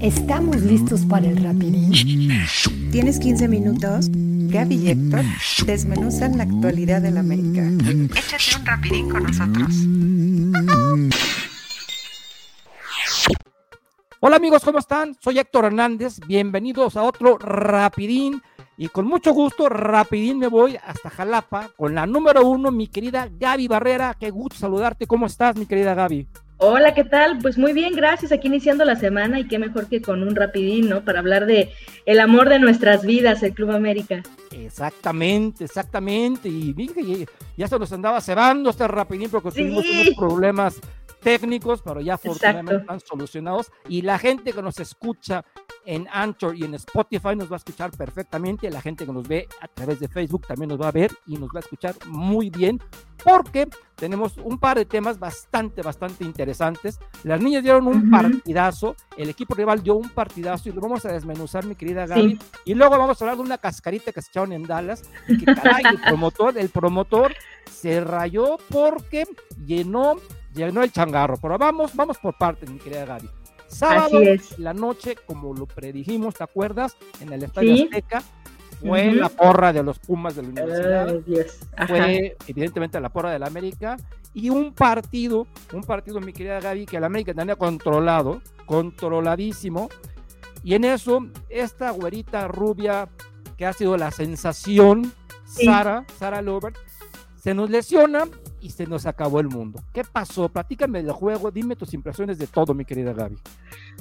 ¿Estamos listos para el rapidín? ¿Tienes 15 minutos? Gaby y Héctor desmenuzan la actualidad del América. Échate un rapidín con nosotros. Hola amigos, ¿cómo están? Soy Héctor Hernández. Bienvenidos a otro rapidín. Y con mucho gusto, rapidín me voy hasta Jalapa con la número uno, mi querida Gaby Barrera. Qué gusto saludarte. ¿Cómo estás, mi querida Gaby? Hola, ¿qué tal? Pues muy bien, gracias. Aquí iniciando la semana y qué mejor que con un rapidín, ¿no? Para hablar de el amor de nuestras vidas, el Club América. Exactamente, exactamente. Y ya, se nos andaba cerrando este rapidín porque tuvimos unos problemas técnicos, pero ya afortunadamente están solucionados. Y la gente que nos escucha en Anchor y en Spotify nos va a escuchar perfectamente. La gente que nos ve a través de Facebook también nos va a ver y nos va a escuchar muy bien porque tenemos un par de temas bastante, bastante interesantes. Las niñas dieron un partidazo, el equipo rival dio un partidazo y lo vamos a desmenuzar, mi querida Gaby. Y luego vamos a hablar de una cascarita que se echaron en Dallas. Y que caray, el promotor, el promotor se rayó porque llenó llenó el changarro. Pero vamos, vamos por partes, mi querida Gaby. Sábado, la noche, como lo predijimos, ¿te acuerdas? En el Estadio Azteca, fue la porra de los Pumas de la universidad. fue, evidentemente, la porra de la América. Y un partido, un partido, mi querida Gaby, que la América tenía controlado, controladísimo. Y en eso, esta güerita rubia que ha sido la sensación, Sara, Sara Lovert, se nos lesiona y se nos acabó el mundo. ¿Qué pasó? Platícame del juego, dime tus impresiones de todo, mi querida Gaby.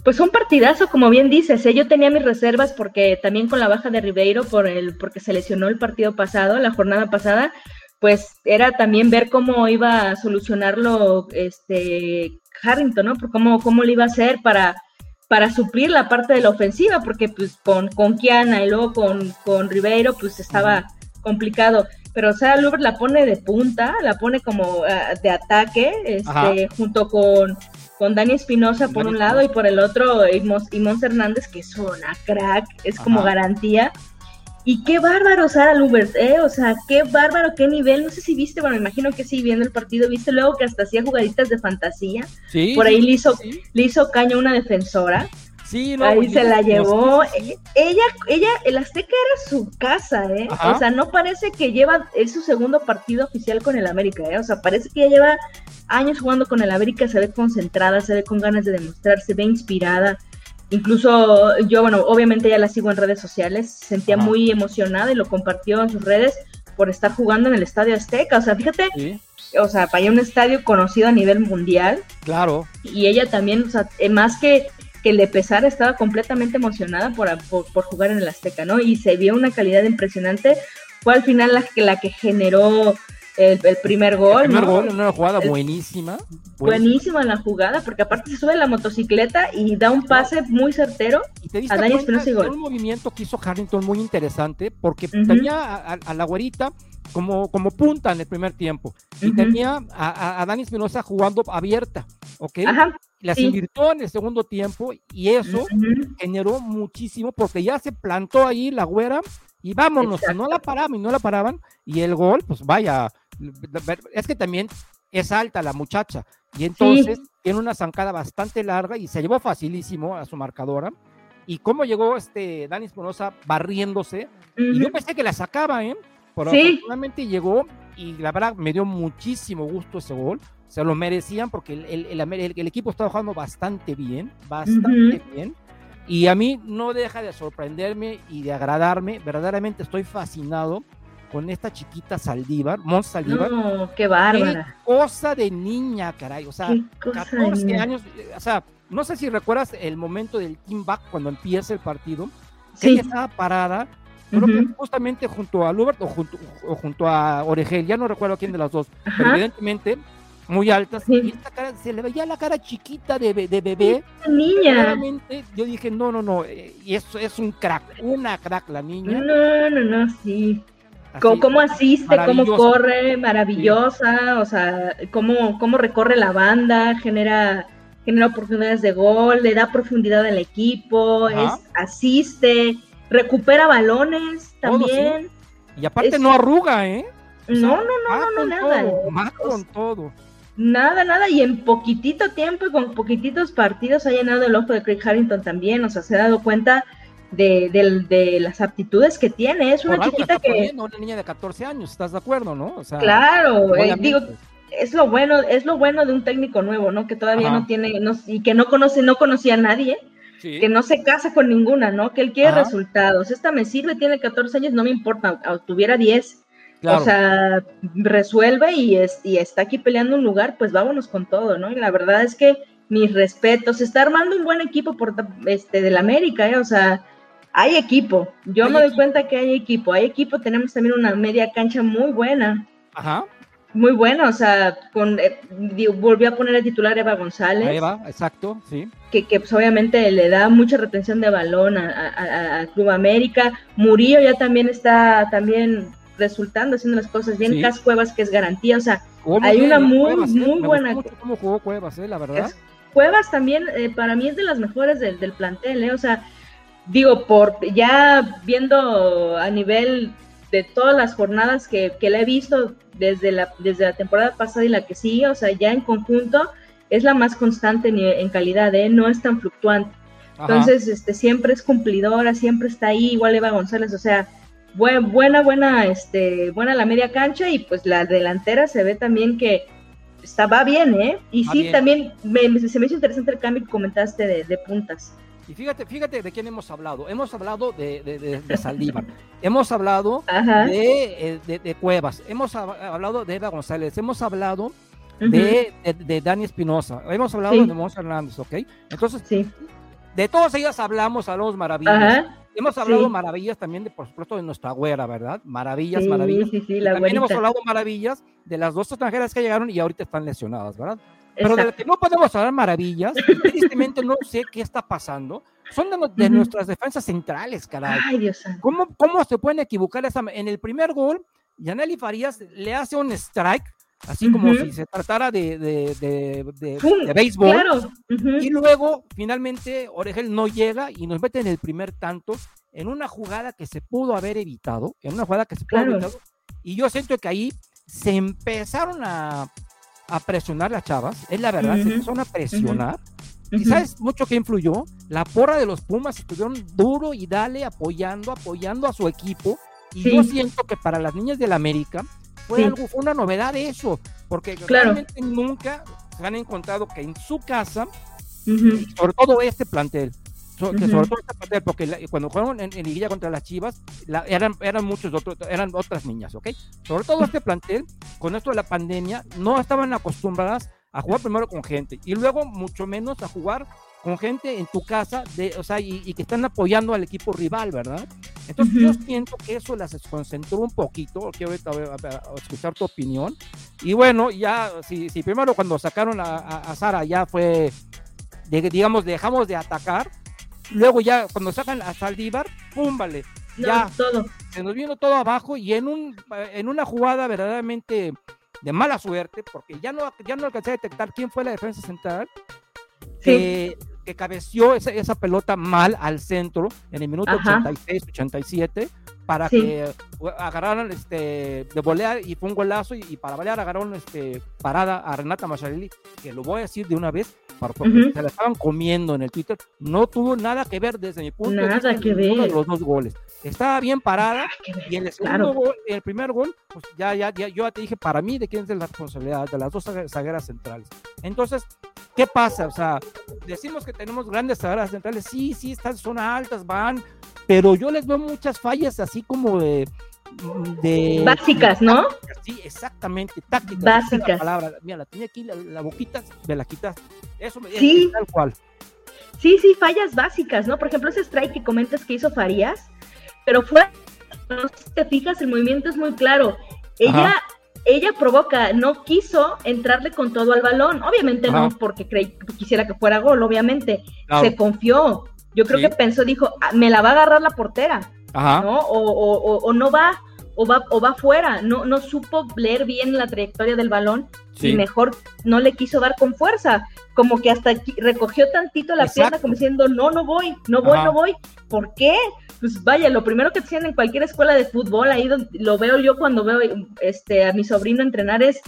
Pues un partidazo, como bien dices, ¿eh? yo tenía mis reservas porque también con la baja de Ribeiro, por el, porque se lesionó el partido pasado, la jornada pasada, pues era también ver cómo iba a solucionarlo este Harrington, ¿no? Por cómo, cómo lo iba a hacer para, para suplir la parte de la ofensiva, porque pues con, con Kiana y luego con, con Ribeiro, pues estaba complicado pero Sarah Luber la pone de punta, la pone como ah, de ataque, este, junto con, con Dani Espinosa por un lado y por el otro Imons Hernández, que es una crack, es como garantía. Y qué bárbaro Sara Lubert, ¿eh? O sea, qué bárbaro, qué nivel. No sé si viste, bueno, me imagino que sí, viendo el partido, viste luego que hasta hacía jugaditas de fantasía. Sí. Por ahí le hizo, le hizo caño a una defensora. Sí, Ahí se la llevó. Ella, ella, el Azteca era su casa, ¿eh? O sea, no parece que lleva, es su segundo partido oficial con el América, ¿eh? O sea, parece que ella lleva años jugando con el América, se ve concentrada, se ve con ganas de demostrar, se ve inspirada. Incluso yo, bueno, obviamente ya la sigo en redes sociales, se sentía muy emocionada y lo compartió en sus redes por estar jugando en el Estadio Azteca. O sea, fíjate, o sea, para un estadio conocido a nivel mundial. Claro. Y ella también, o sea, eh, más que que le pesara, estaba completamente emocionada por, por, jugar en el Azteca, ¿no? Y se vio una calidad impresionante. Fue al final la, la que generó el, primer gol. El primer gol, una jugada buenísima. Buenísima la jugada, porque aparte se sube la motocicleta y da un pase muy certero a Dani Espinosa y gol. un movimiento que hizo Harrington muy interesante, porque tenía a, la güerita como, como punta en el primer tiempo. Y tenía a, a Dani Espinosa jugando abierta, ¿ok? Ajá las invirtió en el segundo tiempo y eso generó muchísimo porque ya se plantó ahí la güera y vámonos, no la paraban y no la paraban y el gol, pues vaya, es que también es alta la muchacha y entonces tiene una zancada bastante larga y se llevó facilísimo a su marcadora. Y cómo llegó este Dani Espinosa barriéndose, y yo pensé que la sacaba, ¿eh? Pero afortunadamente llegó y la verdad me dio muchísimo gusto ese gol se lo merecían porque el, el, equipo estaba jugando bastante bien, bastante bien. Y a mí no deja de sorprenderme y de agradarme. Verdaderamente estoy fascinado con esta chiquita Saldívar, Mons Saldívar. No, qué bárbara. Qué cosa de niña, caray. O sea, 14 años. O sea, no sé si recuerdas el momento del team back cuando empieza el partido. Sí. Ella estaba parada, creo que justamente junto a Lubert o junto, o junto a Oregel, ya no recuerdo quién de las dos, pero evidentemente muy altas. Y esta cara, se le veía la cara chiquita de, de bebé. niña. yo dije, no, no, no, eh, y eso es un crack, una crack la niña. No, no, no, sí. Cómo asiste, cómo corre, maravillosa, o sea, cómo, cómo recorre la banda, genera, genera oportunidades de gol, le da profundidad al equipo, es, asiste, recupera balones también. Y aparte no arruga, ¿eh? no, no, no, no, no, nada. más con todo. Nada, nada, y en poquitito tiempo y con poquititos partidos ha llenado el ojo de Craig Harrington también, o sea, se ha dado cuenta de, las aptitudes que tiene. Es una chiquita que. Una niña de 14 años, ¿estás de acuerdo, no? claro, eh, digo, es lo bueno, es lo bueno de un técnico nuevo, ¿no? Que todavía no tiene, no, y que no conoce, no conocía a nadie. que no se casa con ninguna, ¿no? Que él quiere resultados. Esta me sirve, tiene 14 años, no me importa, tuviera 10. O sea, resuelve y, es, y está aquí peleando un lugar, pues vámonos con todo, ¿no? Y la verdad es que mis respetos, está armando un buen equipo por este del América, ¿eh? O sea, hay equipo. Yo me doy cuenta que hay equipo. Hay equipo, tenemos también una media cancha muy buena. Ajá. Muy buena, o sea, con, eh, volvió a poner el titular Eva González. Eva, exacto, sí. Que, que pues, obviamente le da mucha retención de balón a, Club América. Murillo ya también está también resultando, haciendo las cosas bien. Cas Cuevas, que es garantía, o sea, hay una muy, ¿eh? muy buena. Mucho cómo jugó Cuevas, ¿eh? la verdad. Cuevas también, eh, para mí es de las mejores del, del plantel, ¿eh? o sea, digo, por ya viendo a nivel de todas las jornadas que, que la he visto desde la, desde la temporada pasada y la que sigue, o sea, ya en conjunto es la más constante en, calidad, ¿eh? no es tan fluctuante. Entonces, este, siempre es cumplidora, siempre está ahí, igual Eva González, o sea, buena, buena, este, buena la media cancha y pues la delantera se ve también que está, va bien, ¿eh? Y sí, también se me hizo interesante el cambio que comentaste de, de puntas. Y fíjate, fíjate de quién hemos hablado. Hemos hablado de, de, de, Saldívar, hemos hablado eh, de, Cuevas, hemos hablado de Eva González, hemos hablado de, de, Dani Espinosa, hemos hablado de Monza Hernández, ¿ok? Entonces, sí. de todas ellas hablamos, hablamos maravillas. Hemos hablado maravillas también, de, por supuesto, de nuestra güera, ¿verdad? Maravillas, maravillas. también hemos hablado maravillas de las dos extranjeras que llegaron y ahorita están lesionadas, ¿verdad? Pero de lo que no podemos hablar maravillas, tristemente no sé qué está pasando, son de, nuestras defensas centrales, caray. Ay, Dios ¿Cómo, ¿Cómo se pueden equivocar esa, en el primer gol? Yaneli Farías le hace un strike, así como si se tratara de, de, de, béisbol. Y luego, finalmente, Oregel no llega y nos mete en el primer tanto en una jugada que se pudo haber evitado, en una jugada que se pudo haber evitado. Y yo siento que ahí se empezaron a, a presionar las chavas, es la verdad, se empezaron a presionar. ¿Y sabes mucho que influyó? La porra de los Pumas estuvieron duro y dale apoyando, apoyando a su equipo. Y yo siento que para las niñas del América fue algo, fue una novedad eso, porque realmente nunca se han encontrado que en su casa, sobre todo este plantel, que sobre todo esta porque cuando jugaron en, en, contra las Chivas, eran, eran muchos otros, eran otras niñas, ¿ok? Sobre todo este plantel, con esto de la pandemia, no estaban acostumbradas a jugar primero con gente y luego mucho menos a jugar con gente en tu casa, de, o sea, y, que están apoyando al equipo rival, ¿verdad? Entonces yo siento que eso las desconcentró un poquito, quiero ahorita a, escuchar tu opinión. Y bueno, ya, si, si primero cuando sacaron a, a Sara ya fue, digamos, dejamos de atacar, Luego ya cuando sacan a Saldívar, pum, vale. ya todo. se nos vino todo abajo y en, un, en una jugada verdaderamente de mala suerte, porque ya no, ya no alcancé a detectar quién fue la defensa central, que, que cabeció esa, esa, pelota mal al centro en el minuto 86, 87 para que agarraran este, de volear y fue un golazo y, para volear agarraron este, parada a Renata Macharelli, que lo voy a decir de una vez, porque se la estaban comiendo en el Twitter, no tuvo nada que ver desde mi punto de vista que ver. los dos goles. Estaba bien parada y en el segundo gol, el primer gol, pues ya, ya, ya, yo ya te dije para mí de quién es la responsabilidad de las dos zagueras centrales. Entonces, ¿qué pasa? O sea, decimos que tenemos grandes zagueras centrales, sí, sí, están, son altas, van, pero yo les veo muchas fallas así como de... de Básicas, ¿no? Sí, exactamente, tácticas. Básicas. La palabra. Mira, la tenía aquí, la, boquita, me la quitas. Eso me sí. tal cual. Sí, sí, fallas básicas, ¿no? Por ejemplo, ese strike que comentas que hizo Farías, pero fue, no sé si te fijas, el movimiento es muy claro. Ella, ella provoca, no quiso entrarle con todo al balón, obviamente no porque quisiera que fuera gol, obviamente, se confió, yo creo que pensó, dijo, ah, me la va a agarrar la portera, ¿no? O, no va, o va, o va fuera, no, no supo leer bien la trayectoria del balón y mejor no le quiso dar con fuerza, como que hasta recogió tantito la pierna como diciendo, no, no voy, no voy, no voy. ¿Por qué? Pues vaya, lo primero que tienen en cualquier escuela de fútbol, ahí donde, lo veo yo cuando veo este, a mi sobrino entrenar es,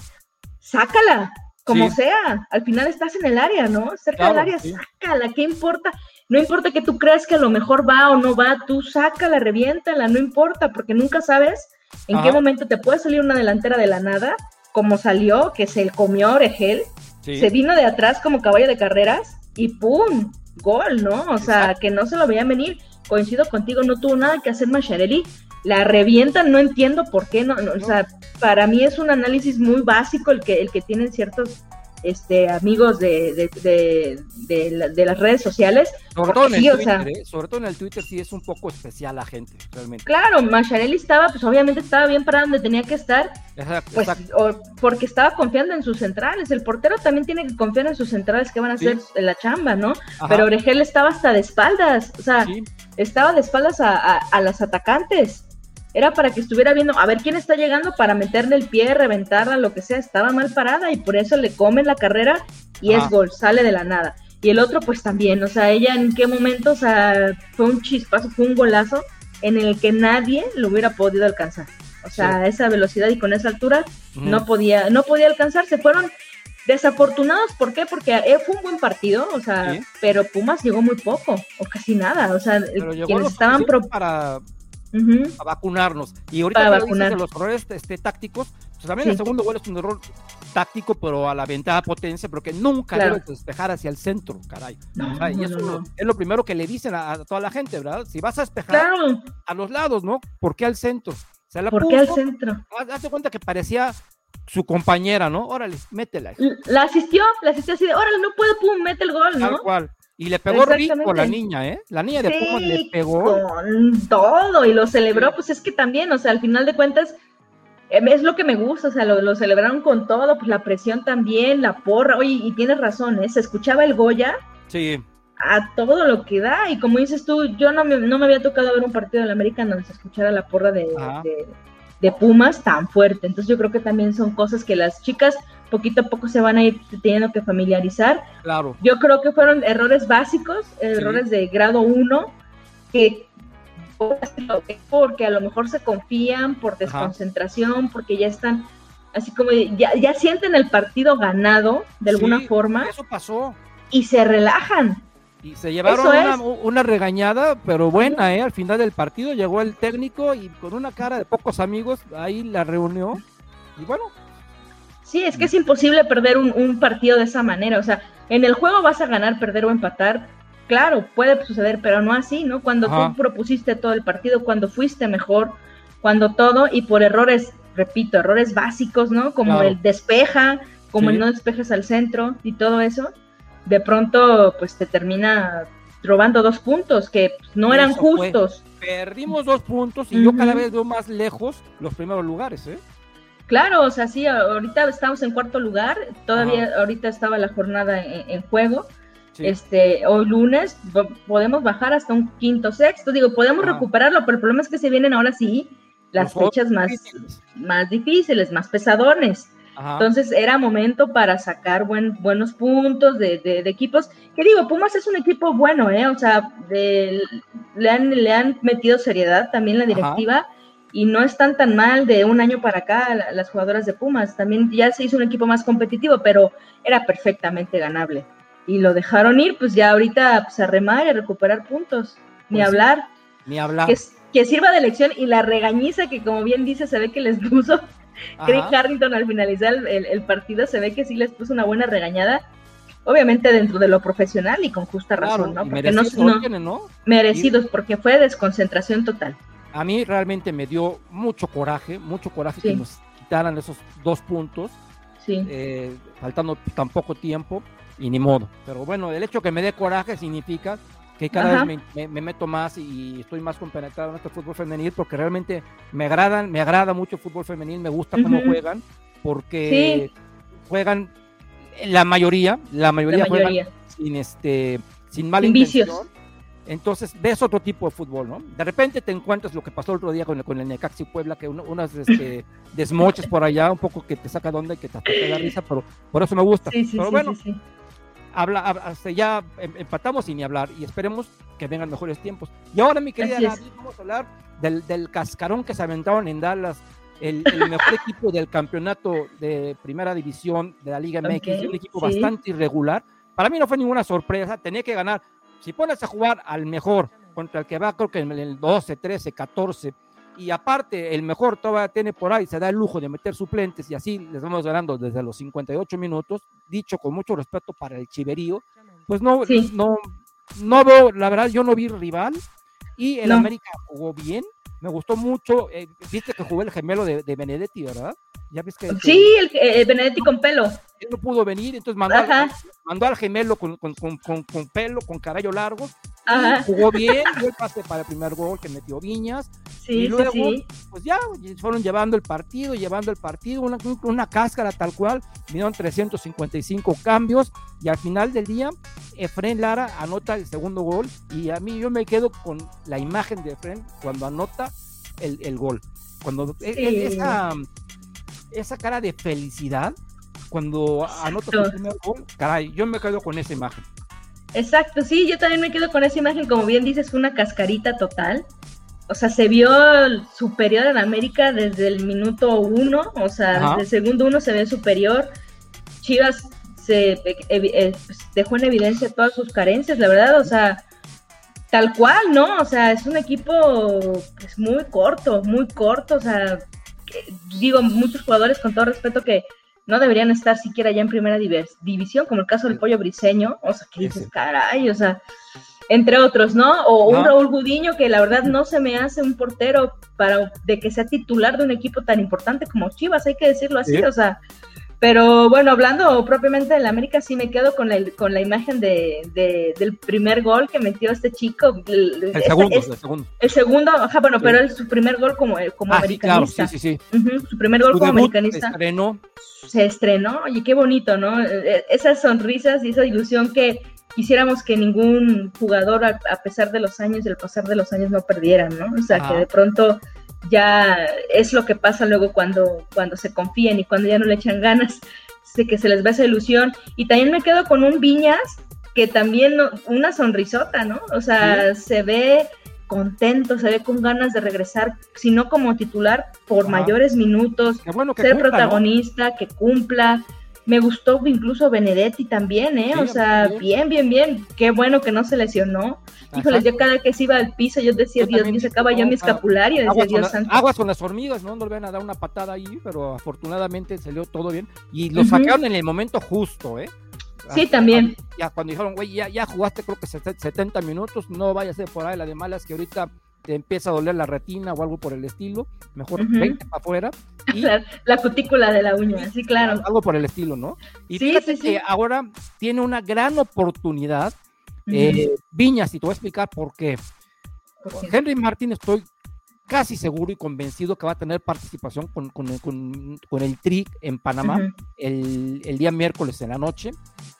sácala, como sea, al final estás en el área, ¿no? Cerca del área, sácala, ¿qué importa? No importa que tú creas que a lo mejor va o no va, tú sácala, reviéntala, no importa, porque nunca sabes en qué momento te puede salir una delantera de la nada, como salió, que se comió a Oregel, se vino de atrás como caballo de carreras y ¡pum! Gol, ¿no? O sea, que no se lo veía venir. Coincido contigo, no tuvo nada que hacer Macharelli. La revientan, no entiendo por qué, no, no, o sea, para mí es un análisis muy básico el que, el que tienen ciertos este, amigos de, de, de, las redes sociales. Sobre todo, en el Twitter, ¿eh? sobre todo en el Twitter sí es un poco especial la gente, realmente. Claro, Macharelli estaba, pues obviamente estaba bien para donde tenía que estar, pues, porque estaba confiando en sus centrales. El portero también tiene que confiar en sus centrales que van a hacer la chamba, ¿no? Pero Oregel estaba hasta de espaldas, o sea, estaba de espaldas a, a, a las atacantes era para que estuviera viendo a ver quién está llegando para meterle el pie, reventarla, lo que sea. Estaba mal parada y por eso le comen la carrera y es gol, sale de la nada. Y el otro, pues también, o sea, ella en qué momento, o sea, fue un chispazo, fue un golazo en el que nadie lo hubiera podido alcanzar. O sea, esa velocidad y con esa altura no podía, no podía alcanzar. Se fueron desafortunados, ¿por qué? Porque eh, fue un buen partido, o sea, pero Pumas llegó muy poco o casi nada, o sea, quienes estaban para a vacunarnos. Y ahorita vacunar. los errores este, tácticos, pues también el segundo gol es un error táctico, pero a la ventaja potencia, porque nunca debe despejar hacia el centro, caray. y eso es lo primero que le dicen a, toda la gente, ¿verdad? Si vas a despejar a los lados, ¿no? ¿Por qué al centro? La ¿Por qué al centro? Hazte cuenta que parecía su compañera, ¿no? Órale, métela. La asistió, la asistió así de, órale, no puedo, pum, mete el gol, ¿no? Tal cual. Y le pegó rico la niña, ¿eh? La niña de Pumas le pegó. Con todo, y lo celebró, pues es que también, o sea, al final de cuentas, em, es lo que me gusta, o sea, lo, celebraron con todo, pues la presión también, la porra, oye, y tienes razón, ¿eh? Se escuchaba el Goya. Sí. A todo lo que da, y como dices tú, yo no me, no me había tocado ver un partido del América donde se escuchara la porra de, de Pumas tan fuerte. Entonces yo creo que también son cosas que las chicas poquito a poco se van a ir teniendo que familiarizar. Claro. Yo creo que fueron errores básicos, errores de grado 1, que porque a lo mejor se confían por desconcentración, porque ya están así como ya, ya sienten el partido ganado de alguna forma. Eso pasó. Y se relajan. Y se llevaron una, una, regañada, pero buena, ¿eh? Al final del partido llegó el técnico y con una cara de pocos amigos ahí la reunió. Y bueno, Sí, es que es imposible perder un, partido de esa manera. O sea, en el juego vas a ganar, perder o empatar. Claro, puede suceder, pero no así, ¿no? Cuando tú propusiste todo el partido, cuando fuiste mejor, cuando todo, y por errores, repito, errores básicos, ¿no? Como el despeja, como el no despejas al centro y todo eso, de pronto, pues te termina robando dos puntos que no eran justos. Perdimos dos puntos y yo cada vez veo más lejos los primeros lugares, ¿eh? Claro, o sea, sí, ahorita estamos en cuarto lugar, todavía ahorita estaba la jornada en, juego. Este, hoy lunes podemos bajar hasta un quinto sexto, digo, podemos recuperarlo, pero el problema es que se vienen ahora sí las fechas más difíciles. más difíciles, más pesadones. Entonces era momento para sacar buen, buenos puntos de, de, equipos. Que digo, Pumas es un equipo bueno, ¿eh? O sea, le, han, le han metido seriedad también la directiva y no están tan mal de un año para acá las jugadoras de Pumas. También ya se hizo un equipo más competitivo, pero era perfectamente ganable. Y lo dejaron ir, pues ya ahorita pues, a remar y a recuperar puntos. Ni pues hablar. Ni hablar. Que, sirva de lección y la regañiza que como bien dice se ve que les puso Craig Harrington al finalizar el, partido, se ve que sí les puso una buena regañada. Obviamente dentro de lo profesional y con justa razón, ¿no? Porque no, merecidos, porque fue desconcentración total a mí realmente me dio mucho coraje, mucho coraje que nos quitaran esos dos puntos, eh, faltando tan poco tiempo y ni modo. Pero bueno, el hecho que me dé coraje significa que cada vez me, meto más y estoy más compenetrado en este fútbol femenil porque realmente me agradan, me agrada mucho el fútbol femenil, me gusta cómo juegan, porque juegan la mayoría, la mayoría, juegan sin este sin mala intención entonces ves otro tipo de fútbol, ¿no? De repente te encuentras lo que pasó el otro día con el, con el Necaxi Puebla, que unas este, desmoches por allá, un poco que te saca de onda y que te da risa, pero por eso me gusta. Sí, sí, pero bueno, habla, hasta ya em, empatamos y ni hablar, y esperemos que vengan mejores tiempos. Y ahora, mi querida vamos a hablar del, del cascarón que se aventaron en Dallas el, mejor equipo del campeonato de primera división de la Liga MX, un equipo bastante irregular. Para mí no fue ninguna sorpresa, tenía que ganar. Si pones a jugar al mejor contra el que va, creo que en el 12, 13, 14, y aparte el mejor todavía tiene por ahí, se da el lujo de meter suplentes y así les vamos ganando desde los 58 minutos, dicho con mucho respeto para el Chiverío, pues no, no, no veo, la verdad yo no vi rival y el América jugó bien, me gustó mucho, eh, viste que jugó el gemelo de, de Benedetti, ¿verdad? ¿Ya ves que, sí, el, Benedetti con pelo. Él no pudo venir, entonces mandó, mandó al gemelo con, con, con, con, pelo, con cabello largo. Jugó bien, dio el pase para el primer gol que metió Viñas. Sí, y luego, pues ya, fueron llevando el partido, llevando el partido, una, una cáscara tal cual. Vinieron 355 cambios y al final del día, Efren Lara anota el segundo gol. Y a mí yo me quedo con la imagen de Efren cuando anota el, el gol. Cuando e, esa esa cara de felicidad cuando anota su primer gol, caray, yo me quedo con esa imagen. Exacto, sí, yo también me quedo con esa imagen, como bien dices, una cascarita total. O sea, se vio superior en América desde el minuto uno, o sea, desde el segundo uno se ve superior. Chivas se eh, eh, pues, dejó en evidencia todas sus carencias, la verdad, o sea, tal cual, ¿no? O sea, es un equipo pues, muy corto, muy corto, o sea, digo, muchos jugadores con todo respeto que no deberían estar siquiera ya en primera división, como el caso del pollo briseño, o sea, que dices, caray, o sea, entre otros, ¿no? O un Raúl Gudiño que la verdad no se me hace un portero para de que sea titular de un equipo tan importante como Chivas, hay que decirlo así, o sea, pero bueno, hablando propiamente del América, sí me quedo con la, con la imagen de, del primer gol que metió este chico. El, segundo, el segundo. El segundo, ajá, bueno, pero es su primer gol como, como ah, americanista. Sí, sí, sí, su primer gol como americanista. Se estrenó. Se estrenó, oye, qué bonito, ¿no? E, esas sonrisas y esa ilusión que quisiéramos que ningún jugador, a, pesar de los años y el pasar de los años, no perdieran, ¿no? O sea, que de pronto ya es lo que pasa luego cuando, cuando se confían y cuando ya no le echan ganas, de que se les va esa ilusión. Y también me quedo con un Viñas que también una sonrisota, ¿no? O sea, se ve contento, se ve con ganas de regresar, si no como titular, por mayores minutos, ser protagonista, que cumpla. Me gustó incluso Benedetti también, ¿eh? o sea, bien, bien, bien. Qué bueno que no se lesionó. Híjoles, yo cada que se iba al piso, yo decía, Dios mío, se acaba ya mi escapulario. Decía, aguas, Dios con santo. aguas con las hormigas, ¿no? No le van a dar una patada ahí, pero afortunadamente salió todo bien. Y lo sacaron en el momento justo, ¿eh? Sí, también. Ya cuando dijeron, güey, ya, ya jugaste creo que 70 minutos, no vayas a ser por ahí la de malas que ahorita te empieza a doler la retina o algo por el estilo, mejor uh para afuera. Y, la, cutícula de la uña, sí, claro. Algo por el estilo, ¿no? Y sí, fíjate que ahora tiene una gran oportunidad. Eh, Viñas, y te voy a explicar por qué. Henry Martín estoy casi seguro y convencido que va a tener participación con, con, con, el TRIC en Panamá el, el, día miércoles en la noche.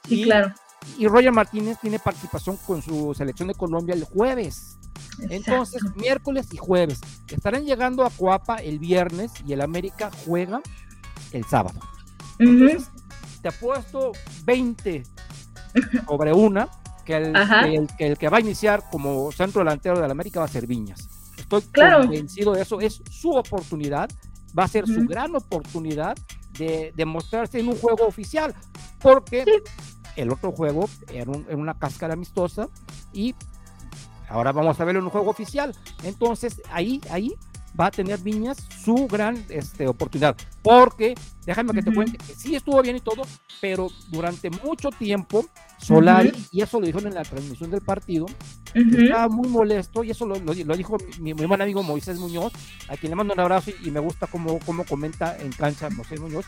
Sí, claro. Y Roger Martínez tiene participación con su selección de Colombia el jueves. Entonces, miércoles y jueves. Estarán llegando a Coapa el viernes y el América juega el sábado. Entonces, te apuesto 20 sobre una que el, que el, que va a iniciar como centro delantero del América va a ser Viñas. Estoy convencido de eso. Es su oportunidad, va a ser su gran oportunidad de, demostrarse en un juego oficial, porque el otro juego era, era, una cáscara amistosa y Ahora vamos a verlo en un juego oficial. Entonces, ahí, ahí va a tener Viñas su gran este, oportunidad. Porque, déjame que te cuente, que sí estuvo bien y todo, pero durante mucho tiempo, Solari, y eso lo dijeron en la transmisión del partido, estaba muy molesto, y eso lo, dijo mi, buen amigo Moisés Muñoz, a quien le mando un abrazo y, me gusta cómo, cómo comenta en cancha Moisés Muñoz.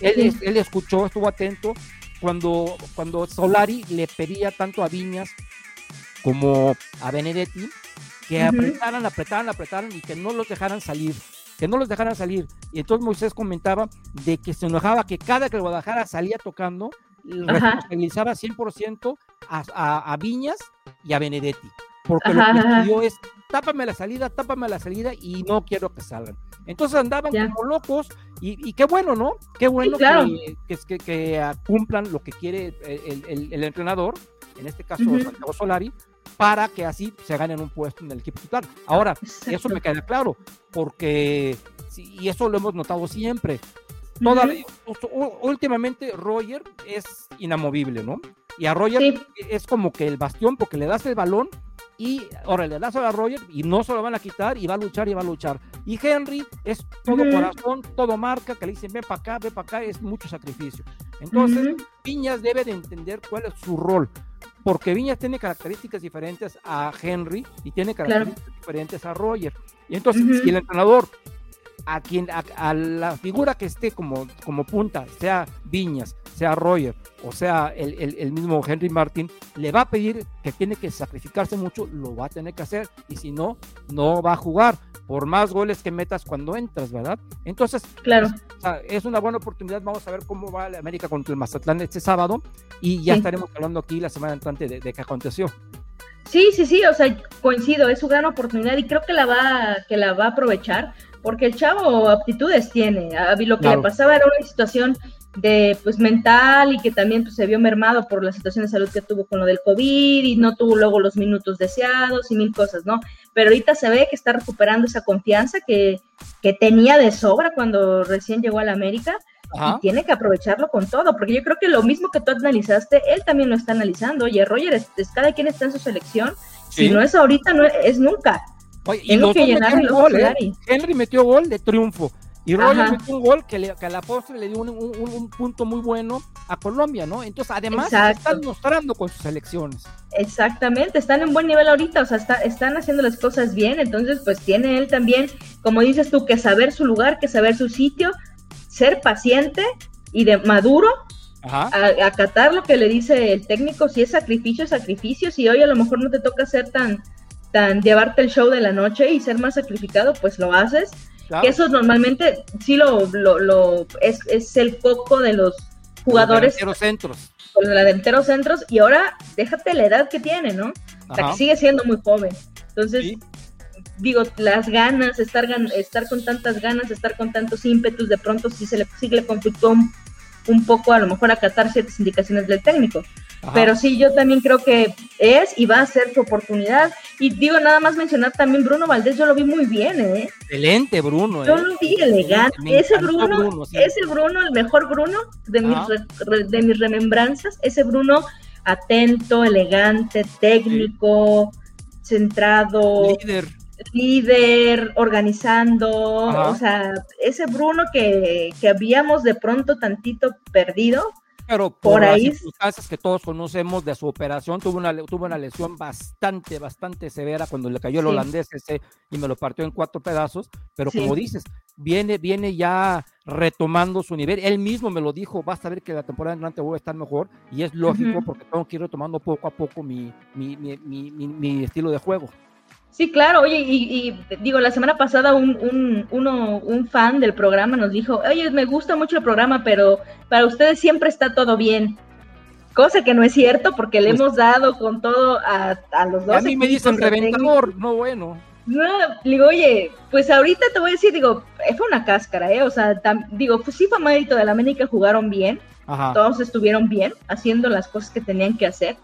Él, él escuchó, estuvo atento cuando, cuando Solari le pedía tanto a Viñas como a Benedetti, que apretaran, apretaran, apretaran y que no los dejaran salir, que no los dejaran salir. Y entonces Moisés comentaba de que se enojaba que cada que el Guadalajara salía tocando, responsabilizaba 100% a, a, a, Viñas y a Benedetti. Porque lo que pidió es, tápame la salida, tápame la salida y no quiero que salgan. Entonces andaban como locos y, qué bueno, ¿no? Qué bueno que, que, que, cumplan lo que quiere el, el, el entrenador, en este caso Santiago Solari, para que así se ganen un puesto en el equipo titular. Ahora, eso me queda claro, porque, y eso lo hemos notado siempre, últimamente Roger es inamovible, ¿no? Y a Roger es como que el bastión porque le das el balón y ahora le das a Roger y no se lo van a quitar y va a luchar y va a luchar. Y Henry es todo corazón, todo marca, que le dicen ven para acá, ven para acá, es mucho sacrificio. Entonces, Viñas debe de entender cuál es su rol, porque Viñas tiene características diferentes a Henry y tiene características diferentes a Roger. Y entonces, si el entrenador a quien a, la figura que esté como, como punta, sea Viñas, sea Roger o sea el, el, mismo Henry Martin, le va a pedir que tiene que sacrificarse mucho, lo va a tener que hacer y si no, no va a jugar por más goles que metas cuando entras, ¿verdad? Entonces, claro. es una buena oportunidad. Vamos a ver cómo va la América contra el Mazatlán este sábado y ya estaremos hablando aquí la semana entrante de, de qué aconteció. Sí, sí, sí, o sea, coincido, es su gran oportunidad y creo que la va, que la va a aprovechar porque el chavo aptitudes tiene. Lo que le pasaba era una situación de pues mental y que también pues, se vio mermado por la situación de salud que tuvo con lo del COVID y no tuvo luego los minutos deseados y mil cosas, ¿no? Pero ahorita se ve que está recuperando esa confianza que, que tenía de sobra cuando recién llegó a la América y tiene que aprovecharlo con todo, porque yo creo que lo mismo que tú analizaste, él también lo está analizando. Oye, Roger, es, cada quien está en su selección, si no es ahorita, no es nunca y gol, ¿eh? Henry metió gol de triunfo. Y Roger metió un gol que, le, a la postre le dio un, punto muy bueno a Colombia, ¿no? Entonces, además, están mostrando con sus elecciones. Exactamente, están en buen nivel ahorita, o sea, están haciendo las cosas bien, entonces, pues tiene él también, como dices tú, que saber su lugar, que saber su sitio, ser paciente y de maduro, acatar lo que le dice el técnico, si es sacrificio, sacrificio, si hoy a lo mejor no te toca ser tan tan llevarte el show de la noche y ser más sacrificado, pues lo haces. Que eso normalmente sí lo, lo, es, es, el foco de los jugadores. Los centros. Con los delanteros centros y ahora déjate la edad que tiene, ¿no? O sea, que sigue siendo muy joven. Entonces, digo, las ganas, estar, estar con tantas ganas, estar con tantos ímpetus, de pronto sí se le, sí le complicó un poco a lo mejor acatar ciertas indicaciones del técnico. Pero sí, yo también creo que es y va a ser su oportunidad. Y digo, nada más mencionar también Bruno Valdés, yo lo vi muy bien, ¿eh? Excelente, Bruno. Yo ¿eh? lo vi elegante. ese Bruno, ese Bruno, el mejor Bruno de mis, de mis remembranzas, ese Bruno atento, elegante, técnico, centrado. Líder líder, organizando, o sea, ese Bruno que, que, habíamos de pronto tantito perdido, pero por, ahí las circunstancias que todos conocemos de su operación, tuvo una, tuvo una lesión bastante, bastante severa cuando le cayó el holandés ese y me lo partió en cuatro pedazos, pero como dices, viene, viene ya retomando su nivel, él mismo me lo dijo, vas a ver que la temporada entrante voy a estar mejor y es lógico porque tengo que ir retomando poco a poco mi, mi, mi, mi estilo de juego. Sí, claro, oye, y, digo, la semana pasada un, un, uno, un fan del programa nos dijo, oye, me gusta mucho el programa, pero para ustedes siempre está todo bien. Cosa que no es cierto, porque le pues hemos dado con todo a, los dos. A mí me dicen reventador, no bueno. No, digo, oye, pues ahorita te voy a decir, digo, fue una cáscara, ¿eh? O sea, digo, pues sí fue mérito de la América, jugaron bien, todos estuvieron bien, haciendo las cosas que tenían que hacer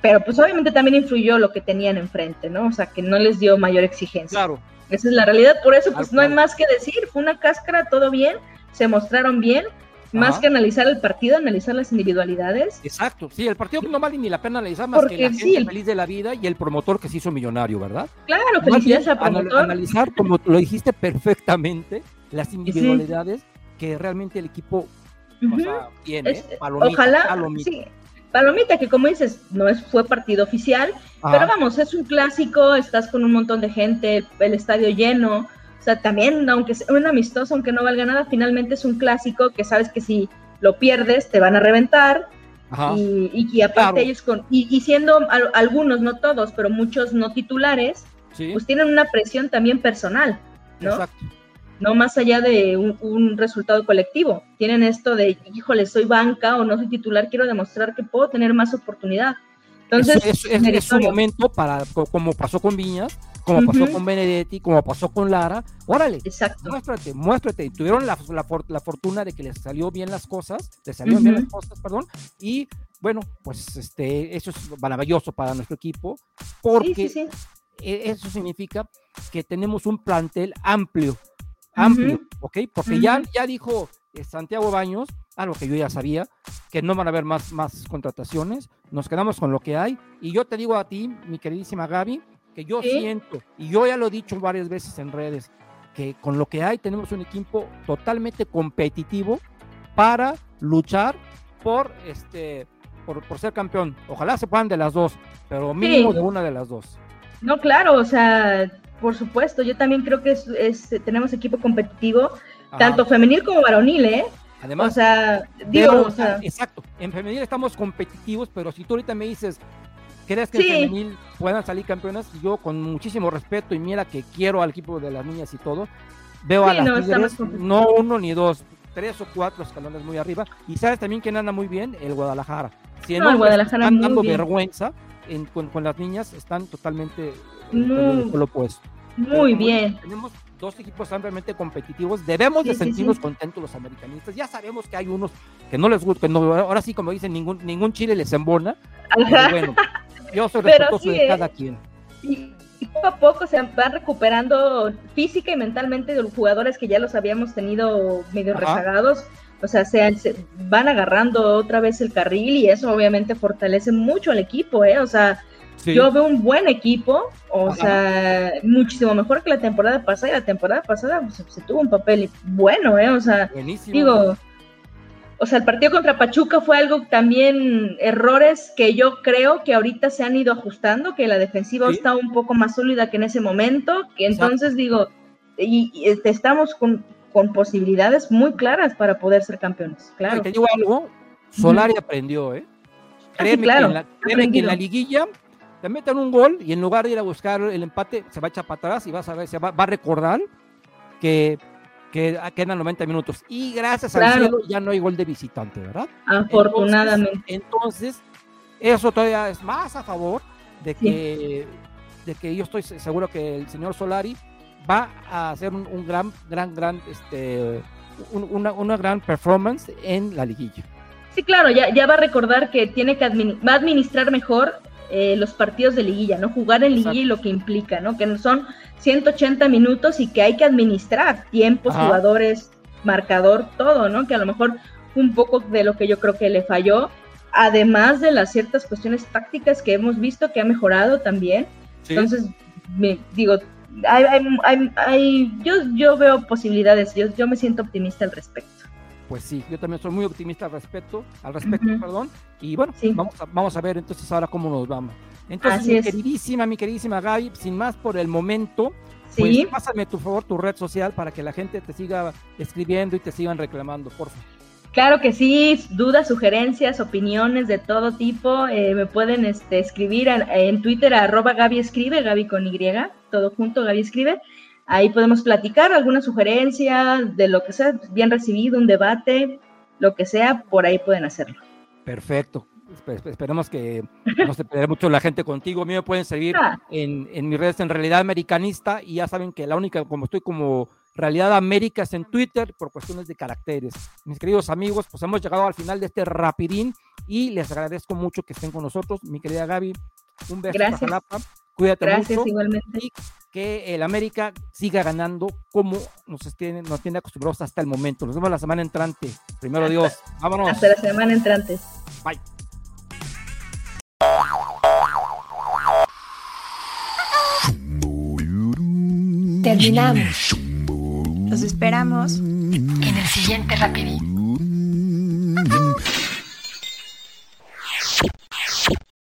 pero pues obviamente también influyó lo que tenían enfrente, ¿no? O sea, que no les dio mayor exigencia. Claro. Esa es la realidad, por eso pues no hay más que decir, fue una cáscara, todo bien, se mostraron bien, más que analizar el partido, analizar las individualidades. Exacto, sí, el partido no vale ni la pena analizar más que la gente feliz de la vida y el promotor que se hizo millonario, ¿verdad? Claro, felicidades al promotor. Analizar, como lo dijiste perfectamente, las individualidades que realmente el equipo tiene. ojalá, Palomita, que como dices, no es, fue partido oficial, pero vamos, es un clásico, estás con un montón de gente, el estadio lleno, o sea, también, aunque sea un amistoso, aunque no valga nada, finalmente es un clásico que sabes que si lo pierdes te van a reventar. Y, y, aparte ellos con, y, siendo algunos, no todos, pero muchos no titulares, pues tienen una presión también personal, ¿no? Exacto no más allá de un, resultado colectivo. Tienen esto de, híjole, soy banca o no soy titular, quiero demostrar que puedo tener más oportunidad. Entonces, es, es, un momento para, como pasó con Viñas, como pasó con Benedetti, como pasó con Lara, órale, Exacto. muéstrate, muéstrate. Tuvieron la, la, fortuna de que les salió bien las cosas, les salieron bien las cosas, perdón, y bueno, pues este, eso es maravilloso para nuestro equipo, porque e, eso significa que tenemos un plantel amplio, amplio, ¿ok? Porque ya, ya dijo eh, Santiago Baños, algo que yo ya sabía, que no van a haber más, más contrataciones, nos quedamos con lo que hay, y yo te digo a ti, mi queridísima Gaby, que yo siento, y yo ya lo he dicho varias veces en redes, que con lo que hay tenemos un equipo totalmente competitivo para luchar por este por, ser campeón. Ojalá se puedan de las dos, pero mínimo de una de las dos. No, claro, o sea, por supuesto, yo también creo que es, tenemos equipo competitivo, tanto femenil como varonil, ¿eh? Además, o sea, digo, o sea, exacto, en femenil estamos competitivos, pero si tú ahorita me dices, ¿crees que en femenil puedan salir campeonas? Yo con muchísimo respeto y mira que quiero al equipo de las niñas y todo, veo a las no, no uno ni dos, tres o cuatro escalones muy arriba. Y sabes también quién anda muy bien, el Guadalajara. Si no, el Guadalajara están dando vergüenza con, las niñas, están totalmente muy, lo opuesto. Muy bien. Tenemos dos equipos ampliamente competitivos. Debemos de sentirnos contentos los americanistas. Ya sabemos que hay unos que no les gusta, ahora sí, como dicen, ningún, ningún chile les embona. bueno, yo soy respetuoso de cada quien y poco a poco se van recuperando física y mentalmente de los jugadores que ya los habíamos tenido medio rezagados. O sea, se, van agarrando otra vez el carril y eso obviamente fortalece mucho al equipo, ¿eh? O sea, yo veo un buen equipo, o sea, muchísimo mejor que la temporada pasada y la temporada pasada pues, se tuvo un papel bueno, ¿eh? O sea, digo, o sea, el partido contra Pachuca fue algo también errores que yo creo que ahorita se han ido ajustando, que la defensiva está un poco más sólida que en ese momento, que entonces digo, y, este, estamos con, posibilidades muy claras para poder ser campeones, claro. te digo algo, Solari aprendió, ¿eh? Ah, créeme, que, en la, que en la liguilla te meten un gol y en lugar de ir a buscar el empate, se va a echar para atrás y vas a ver, se va, va a recordar que que quedan 90 minutos. Y gracias al cielo ya no hay gol de visitante, ¿verdad? Afortunadamente. Entonces, eso todavía es más a favor de que, de que yo estoy seguro que el señor Solari va a hacer un, gran, gran, gran, este, una, una, gran performance en la liguilla. Sí, claro, ya, ya va a recordar que tiene que va a administrar mejor eh, los partidos de liguilla, ¿no? Jugar en liguilla y lo que implica, ¿no? Que son 180 minutos y que hay que administrar tiempos, jugadores, marcador, todo, ¿no? Que a lo mejor un poco de lo que yo creo que le falló, además de las ciertas cuestiones tácticas que hemos visto que ha mejorado también. Entonces, me, digo, hay, hay, hay, yo, yo veo posibilidades, yo, yo me siento optimista al respecto pues sí, yo también soy muy optimista al respecto, al respecto, perdón. Y bueno, vamos, a, vamos a ver entonces ahora cómo nos vamos. Entonces, mi queridísima, mi queridísima Gaby, sin más por el momento, pues pásame por favor tu red social para que la gente te siga escribiendo y te sigan reclamando, por favor. Claro que sí, dudas, sugerencias, opiniones de todo tipo, eh, me pueden este, escribir en, Twitter a arroba Gaby Escribe, Gaby con Y, todo junto, Gaby Escribe. Ahí podemos platicar alguna sugerencia de lo que sea bien recibido, un debate, lo que sea, por ahí pueden hacerlo. Perfecto. Esperemos que no se pierda mucho la gente contigo. A mí me pueden seguir ah. en, en mis redes en realidad americanista y ya saben que la única, como estoy como Realidad América es en Twitter por cuestiones de caracteres. Mis queridos amigos, pues hemos llegado al final de este rapidín y les agradezco mucho que estén con nosotros. Mi querida Gaby, un beso. Gracias. Cuídate Gracias, mucho. igualmente. Y que el América siga ganando como nos tiene, nos tiene acostumbrados hasta el momento. Nos vemos la semana entrante. Primero Dios. Vámonos. Hasta la semana entrante. Bye. Terminamos. Los esperamos en el siguiente rapidito.